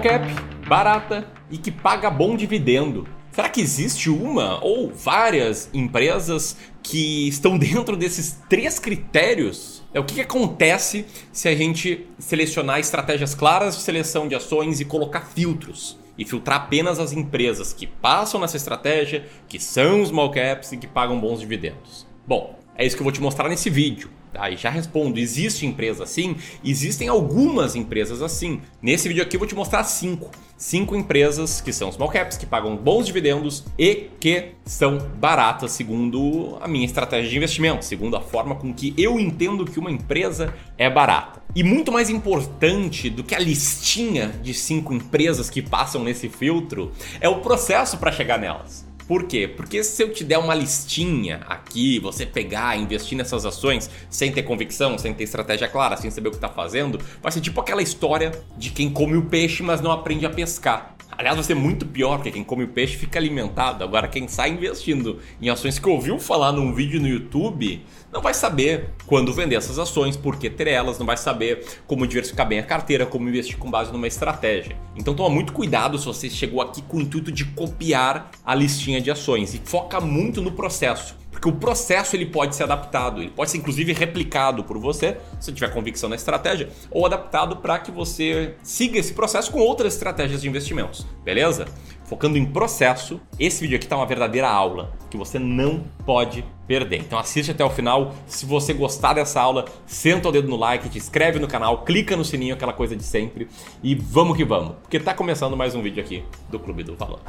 Small cap, barata e que paga bom dividendo. Será que existe uma ou várias empresas que estão dentro desses três critérios? É o que, que acontece se a gente selecionar estratégias claras de seleção de ações e colocar filtros? E filtrar apenas as empresas que passam nessa estratégia, que são small caps e que pagam bons dividendos. Bom, é isso que eu vou te mostrar nesse vídeo. E já respondo, existe empresa assim? Existem algumas empresas assim. Nesse vídeo aqui eu vou te mostrar cinco. Cinco empresas que são small caps, que pagam bons dividendos e que são baratas segundo a minha estratégia de investimento, segundo a forma com que eu entendo que uma empresa é barata. E muito mais importante do que a listinha de cinco empresas que passam nesse filtro é o processo para chegar nelas. Por quê? Porque se eu te der uma listinha aqui, você pegar, investir nessas ações sem ter convicção, sem ter estratégia clara, sem saber o que está fazendo, vai ser tipo aquela história de quem come o peixe, mas não aprende a pescar. Aliás, vai ser muito pior, porque quem come o peixe fica alimentado. Agora, quem sai investindo em ações que ouviu falar num vídeo no YouTube, não vai saber quando vender essas ações, por que ter elas, não vai saber como diversificar bem a carteira, como investir com base numa estratégia. Então, toma muito cuidado se você chegou aqui com o intuito de copiar a listinha de ações e foca muito no processo. Porque o processo ele pode ser adaptado, ele pode ser inclusive replicado por você, se tiver convicção na estratégia, ou adaptado para que você siga esse processo com outras estratégias de investimentos, beleza? Focando em processo, esse vídeo aqui está uma verdadeira aula que você não pode perder. Então assiste até o final. Se você gostar dessa aula, senta o dedo no like, te inscreve no canal, clica no sininho, aquela coisa de sempre e vamos que vamos, porque está começando mais um vídeo aqui do Clube do Valor.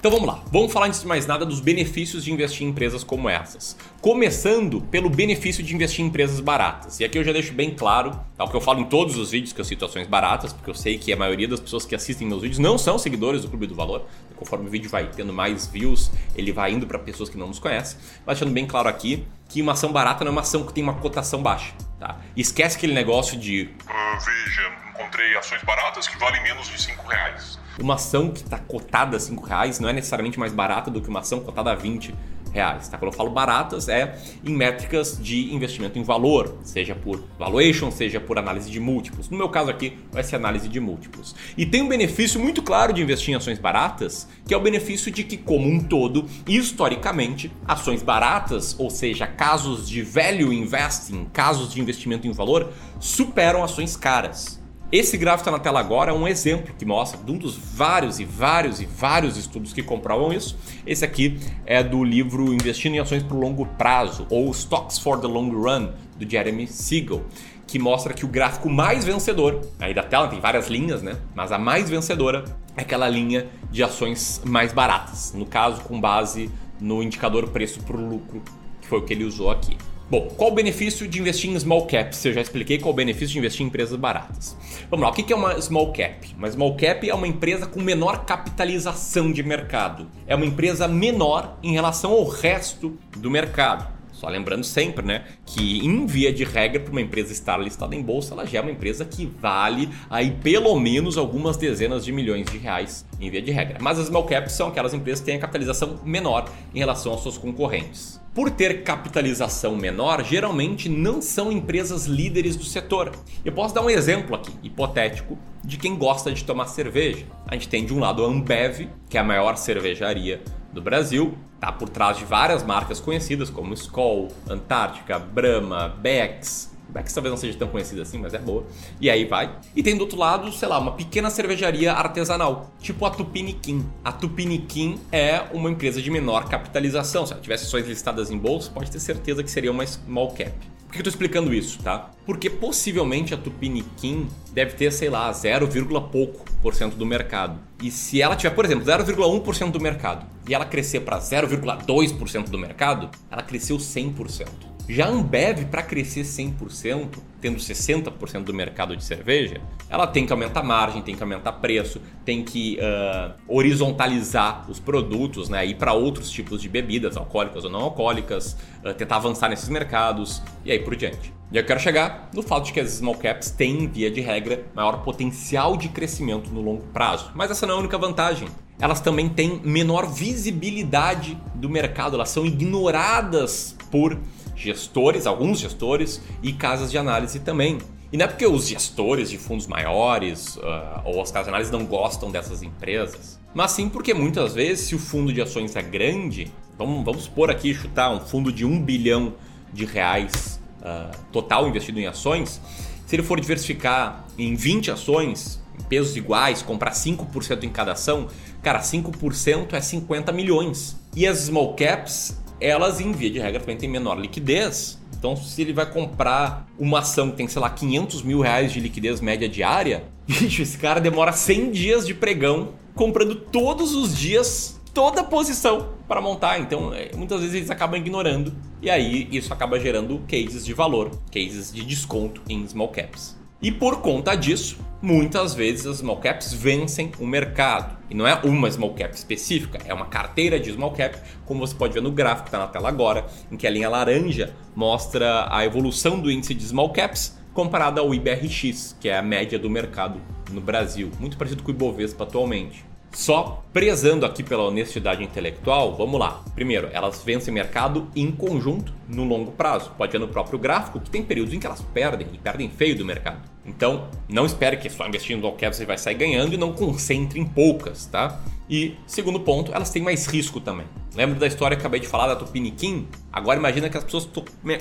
Então vamos lá, vamos falar antes de mais nada dos benefícios de investir em empresas como essas. Começando pelo benefício de investir em empresas baratas. E aqui eu já deixo bem claro, tá, o que eu falo em todos os vídeos que eu cito ações baratas, porque eu sei que a maioria das pessoas que assistem meus vídeos não são seguidores do Clube do Valor. Conforme o vídeo vai tendo mais views, ele vai indo para pessoas que não nos conhecem. Mas deixando bem claro aqui que uma ação barata não é uma ação que tem uma cotação baixa. Tá? Esquece aquele negócio de. Uh, veja, encontrei ações baratas que valem menos de 5 reais uma ação que está cotada a 5 reais não é necessariamente mais barata do que uma ação cotada a 20 reais. Tá? Quando eu falo baratas, é em métricas de investimento em valor, seja por valuation, seja por análise de múltiplos. No meu caso aqui, vai ser análise de múltiplos. E tem um benefício muito claro de investir em ações baratas, que é o benefício de que, como um todo, historicamente, ações baratas, ou seja, casos de value investing, casos de investimento em valor, superam ações caras. Esse gráfico está na tela agora, é um exemplo que mostra de um dos vários e vários e vários estudos que comprovam isso. Esse aqui é do livro Investindo em Ações para o Longo Prazo, ou Stocks for the Long Run, do Jeremy Siegel, que mostra que o gráfico mais vencedor, aí da tela tem várias linhas, né? Mas a mais vencedora é aquela linha de ações mais baratas, no caso com base no indicador preço por lucro, que foi o que ele usou aqui. Bom, qual o benefício de investir em small caps? Eu já expliquei qual o benefício de investir em empresas baratas. Vamos lá, o que é uma small cap? Uma small cap é uma empresa com menor capitalização de mercado. É uma empresa menor em relação ao resto do mercado. Só lembrando sempre, né, que em via de regra, para uma empresa estar listada em bolsa, ela já é uma empresa que vale aí pelo menos algumas dezenas de milhões de reais em via de regra. Mas as small caps são aquelas empresas que têm a capitalização menor em relação aos seus concorrentes. Por ter capitalização menor, geralmente não são empresas líderes do setor. Eu posso dar um exemplo aqui, hipotético, de quem gosta de tomar cerveja. A gente tem de um lado a Ambev, que é a maior cervejaria do Brasil, tá por trás de várias marcas conhecidas como Skol, Antártica, Brahma, Beck's, Beck's talvez não seja tão conhecida assim, mas é boa. E aí vai. E tem do outro lado, sei lá, uma pequena cervejaria artesanal, tipo a Tupiniquim. A Tupiniquim é uma empresa de menor capitalização. Se ela tivesse ações listadas em bolsa, pode ter certeza que seria uma small cap. Por que eu tô explicando isso, tá? Porque possivelmente a Tupiniquim deve ter, sei lá, 0, pouco por cento do mercado. E se ela tiver, por exemplo, 0,1% do mercado e ela crescer para 0,2% do mercado, ela cresceu 100%. Já a Ambev, para crescer 100%, tendo 60% do mercado de cerveja, ela tem que aumentar margem, tem que aumentar preço, tem que uh, horizontalizar os produtos, né, ir para outros tipos de bebidas, alcoólicas ou não alcoólicas, uh, tentar avançar nesses mercados e aí por diante. E eu quero chegar no fato de que as small caps têm, via de regra, maior potencial de crescimento no longo prazo. Mas essa não é a única vantagem. elas também têm menor visibilidade do mercado, elas são ignoradas por gestores, alguns gestores e casas de análise também. E não é porque os gestores de fundos maiores uh, ou as casas de análise não gostam dessas empresas, mas sim porque muitas vezes, se o fundo de ações é grande, vamos, vamos supor aqui, chutar um fundo de 1 bilhão de reais uh, total investido em ações, se ele for diversificar em 20 ações, em pesos iguais, comprar 5% em cada ação, cara, 5% é 50 milhões. E as small caps, elas, em via de regra, também têm menor liquidez. Então, se ele vai comprar uma ação que tem, sei lá, 500 mil reais de liquidez média diária, bicho, esse cara demora 100 dias de pregão comprando todos os dias toda a posição para montar. Então, é, muitas vezes eles acabam ignorando e aí isso acaba gerando cases de valor, cases de desconto em small caps. E por conta disso, muitas vezes as small caps vencem o mercado. E não é uma small cap específica, é uma carteira de small cap, como você pode ver no gráfico que está na tela agora, em que a linha laranja mostra a evolução do índice de small caps comparada ao IBRX, que é a média do mercado no Brasil, muito parecido com o Ibovespa atualmente. Só prezando aqui pela honestidade intelectual, vamos lá. Primeiro, elas vencem mercado em conjunto no longo prazo. Pode ver no próprio gráfico que tem períodos em que elas perdem e perdem feio do mercado. Então, não espere que só investindo no cap você vai sair ganhando e não concentre em poucas, tá? E segundo ponto, elas têm mais risco também. Lembra da história que acabei de falar da Tupiniquim? Agora imagina que as pessoas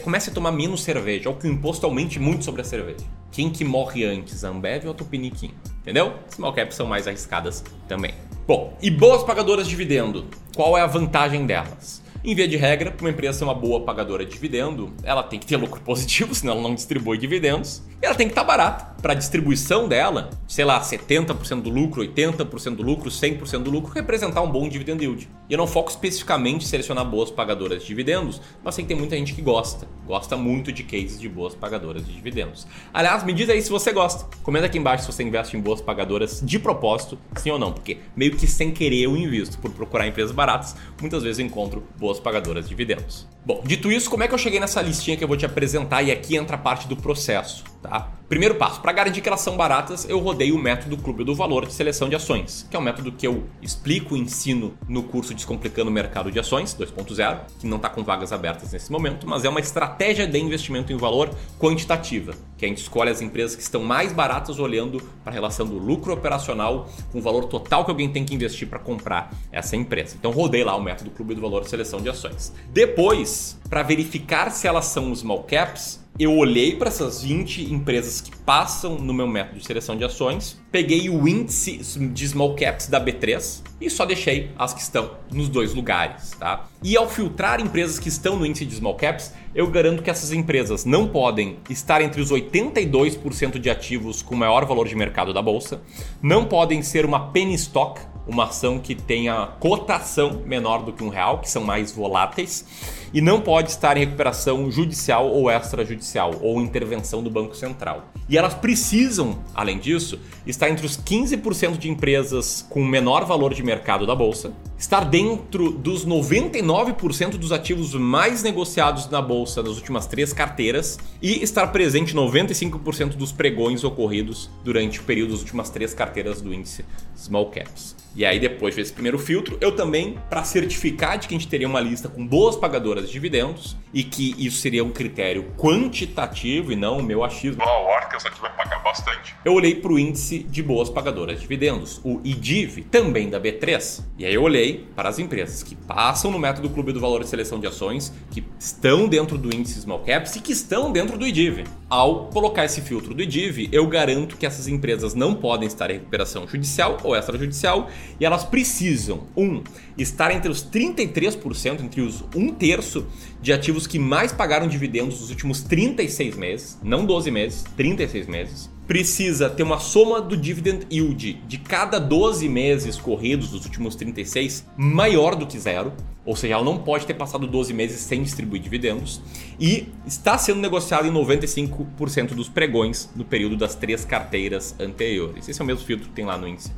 comecem a tomar menos cerveja, ou que o imposto aumente muito sobre a cerveja. Quem que morre antes, a Ambev ou a Tupiniquim? Entendeu? Small caps são mais arriscadas também. Bom, e boas pagadoras de dividendo, qual é a vantagem delas? Em via de regra, para uma empresa ser uma boa pagadora de dividendo, ela tem que ter lucro positivo, senão ela não distribui dividendos. E ela tem que estar tá barata. Para a distribuição dela, sei lá, 70% do lucro, 80% do lucro, 100% do lucro, representar um bom dividend yield. E eu não foco especificamente em selecionar boas pagadoras de dividendos, mas sei que tem muita gente que gosta. Gosta muito de cases de boas pagadoras de dividendos. Aliás, me diz aí se você gosta. Comenta aqui embaixo se você investe em boas pagadoras de propósito, sim ou não. Porque meio que sem querer eu invisto. Por procurar empresas baratas, muitas vezes eu encontro boas boas pagadoras de dividendos. Bom, dito isso, como é que eu cheguei nessa listinha que eu vou te apresentar e aqui entra a parte do processo, tá? Primeiro passo, para garantir que elas são baratas, eu rodei o método Clube do Valor de seleção de ações, que é um método que eu explico e ensino no curso Descomplicando o Mercado de Ações 2.0, que não está com vagas abertas nesse momento, mas é uma estratégia de investimento em valor quantitativa, que a gente escolhe as empresas que estão mais baratas olhando para a relação do lucro operacional com o valor total que alguém tem que investir para comprar essa empresa. Então rodei lá o método Clube do Valor de seleção de ações. Depois, para verificar se elas são small caps, eu olhei para essas 20 empresas que passam no meu método de seleção de ações, peguei o índice de small caps da B3 e só deixei as que estão nos dois lugares, tá? E ao filtrar empresas que estão no índice de small caps, eu garanto que essas empresas não podem estar entre os 82% de ativos com maior valor de mercado da bolsa, não podem ser uma penny stock, uma ação que tenha cotação menor do que um real, que são mais voláteis, e não pode estar em recuperação judicial ou extrajudicial, ou intervenção do Banco Central. E elas precisam, além disso, estar entre os 15% de empresas com menor valor de mercado da bolsa, estar dentro dos 99% dos ativos mais negociados na bolsa nas últimas três carteiras e estar presente 95% dos pregões ocorridos durante o período das últimas três carteiras do índice Small Caps. E aí, depois desse primeiro filtro, eu também, para certificar de que a gente teria uma lista com boas pagadoras de dividendos e que isso seria um critério quantitativo e não o meu achismo. O Arca, essa aqui vai pagar bastante. Eu olhei para o índice de boas pagadoras de dividendos, o IDIV, também da B3. E aí eu olhei para as empresas que passam no método Clube do Valor de Seleção de Ações, que estão dentro do índice Small Caps e que estão dentro do IDIV. Ao colocar esse filtro do IDIV, eu garanto que essas empresas não podem estar em recuperação judicial ou extrajudicial e elas precisam, um, estar entre os 33%, entre os um terço de ativos que mais pagaram dividendos nos últimos 36 meses, não 12 meses, 36 meses. Precisa ter uma soma do dividend yield de cada 12 meses corridos dos últimos 36 maior do que zero, ou seja, ela não pode ter passado 12 meses sem distribuir dividendos, e está sendo negociado em 95% dos pregões no período das três carteiras anteriores. Esse é o mesmo filtro que tem lá no índice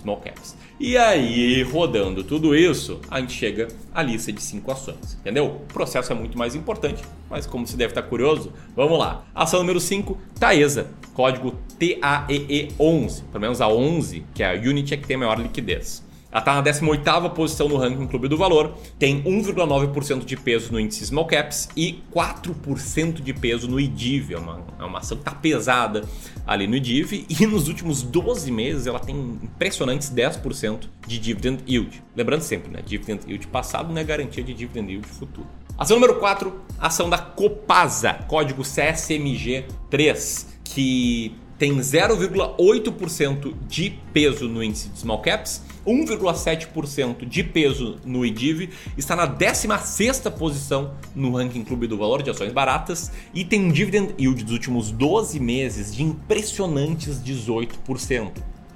small caps. E aí, rodando tudo isso, a gente chega à lista de cinco ações, entendeu? O processo é muito mais importante, mas como você deve estar curioso, vamos lá. Ação número 5, Taesa, código TAEE11, pelo menos a 11, que é a Unity é que tem a maior liquidez. Ela está na 18ª posição no ranking Clube do Valor, tem 1,9% de peso no índice Small Caps e 4% de peso no IDIV. É uma, é uma ação que está pesada ali no IDIV e nos últimos 12 meses ela tem impressionantes 10% de dividend yield. Lembrando sempre, né? Dividend yield passado não é garantia de dividend yield futuro. Ação número 4, ação da Copasa, código CSMG3, que tem 0,8% de peso no índice de small caps, 1,7% de peso no IDIV, está na 16ª posição no ranking Clube do Valor de Ações Baratas e tem um dividend yield dos últimos 12 meses de impressionantes 18%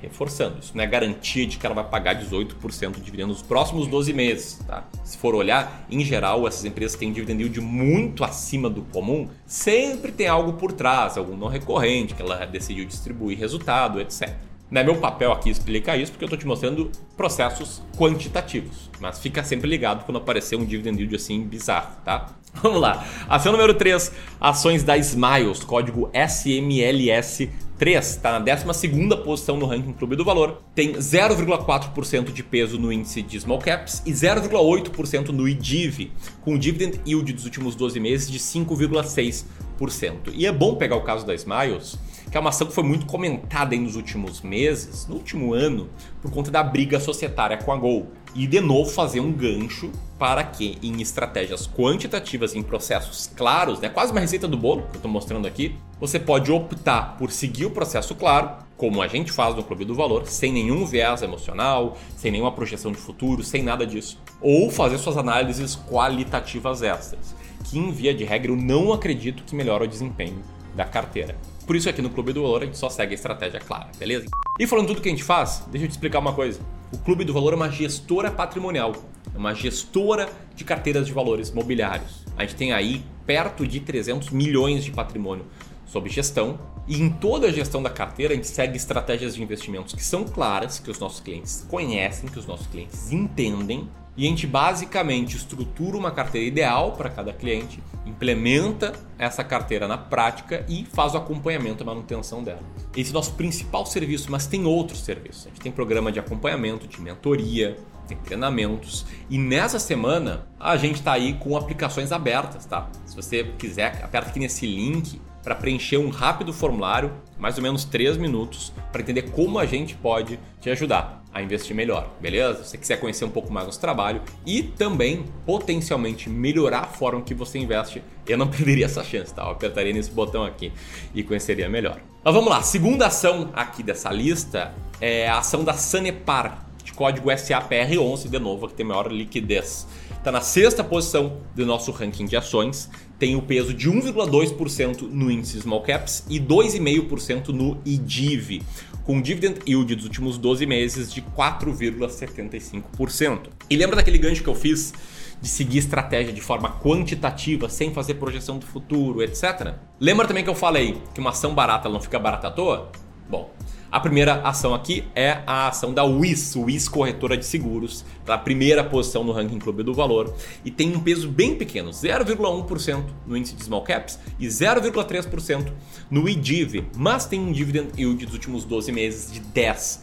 reforçando, isso não é garantia de que ela vai pagar 18% de dividendo nos próximos 12 meses. Tá? Se for olhar, em geral, essas empresas têm dividend yield muito acima do comum, sempre tem algo por trás, algum não recorrente, que ela decidiu distribuir resultado, etc. Não é meu papel aqui explicar isso, porque eu estou te mostrando processos quantitativos. Mas fica sempre ligado quando aparecer um dividend yield assim bizarro, tá? Vamos lá. Ação número 3, ações da Smiles, código SMLS 3, está na 12 posição no ranking Clube do Valor, tem 0,4% de peso no índice de Small Caps e 0,8% no IDIV, com dividend yield dos últimos 12 meses de 5,6%. E é bom pegar o caso da Smiles, que é uma ação que foi muito comentada nos últimos meses, no último ano, por conta da briga societária com a Gol. E de novo fazer um gancho para que em estratégias quantitativas, em processos claros, né, quase uma receita do bolo que eu estou mostrando aqui, você pode optar por seguir o processo claro, como a gente faz no Clube do Valor, sem nenhum viés emocional, sem nenhuma projeção de futuro, sem nada disso, ou fazer suas análises qualitativas extras, que em via de regra eu não acredito que melhora o desempenho da carteira. Por isso aqui no Clube do Valor a gente só segue a estratégia clara, beleza? E falando tudo que a gente faz, deixa eu te explicar uma coisa. O Clube do Valor é uma gestora patrimonial, é uma gestora de carteiras de valores mobiliários. A gente tem aí perto de 300 milhões de patrimônio sob gestão e em toda a gestão da carteira a gente segue estratégias de investimentos que são claras, que os nossos clientes conhecem, que os nossos clientes entendem e a gente basicamente estrutura uma carteira ideal para cada cliente, implementa essa carteira na prática e faz o acompanhamento e manutenção dela. Esse é o nosso principal serviço, mas tem outros serviços. A gente tem programa de acompanhamento, de mentoria, tem treinamentos. E nessa semana a gente está aí com aplicações abertas, tá? Se você quiser, aperta aqui nesse link para preencher um rápido formulário, mais ou menos 3 minutos, para entender como a gente pode te ajudar a investir melhor, beleza? Se você quiser conhecer um pouco mais nosso trabalho e também potencialmente melhorar a forma que você investe, eu não perderia essa chance, tá? Eu apertaria nesse botão aqui e conheceria melhor. Mas vamos lá, segunda ação aqui dessa lista é a ação da Sanepar, de código SAPR11, de novo, que tem maior liquidez. Está na sexta posição do nosso ranking de ações, tem o peso de 1,2% no índice Small Caps e 2,5% no IDIV, com dividend yield dos últimos 12 meses de 4,75%. E lembra daquele gancho que eu fiz de seguir estratégia de forma quantitativa, sem fazer projeção do futuro, etc? Lembra também que eu falei que uma ação barata não fica barata à toa? Bom, a primeira ação aqui é a ação da WIS, WIS Corretora de Seguros, tá? primeira posição no ranking Clube do Valor e tem um peso bem pequeno, 0,1% no índice de Small Caps e 0,3% no IDIV, mas tem um dividend yield dos últimos 12 meses de 10%.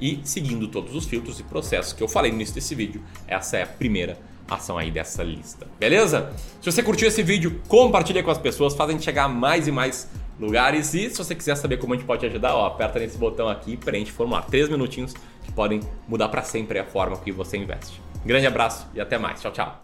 E seguindo todos os filtros e processos que eu falei no início desse vídeo, essa é a primeira ação aí dessa lista. Beleza? Se você curtiu esse vídeo, compartilha com as pessoas, fazem chegar mais e mais lugares. E se você quiser saber como a gente pode te ajudar, ó, aperta nesse botão aqui e preenche o formulário. Três minutinhos que podem mudar para sempre a forma que você investe. Grande abraço e até mais. Tchau, tchau.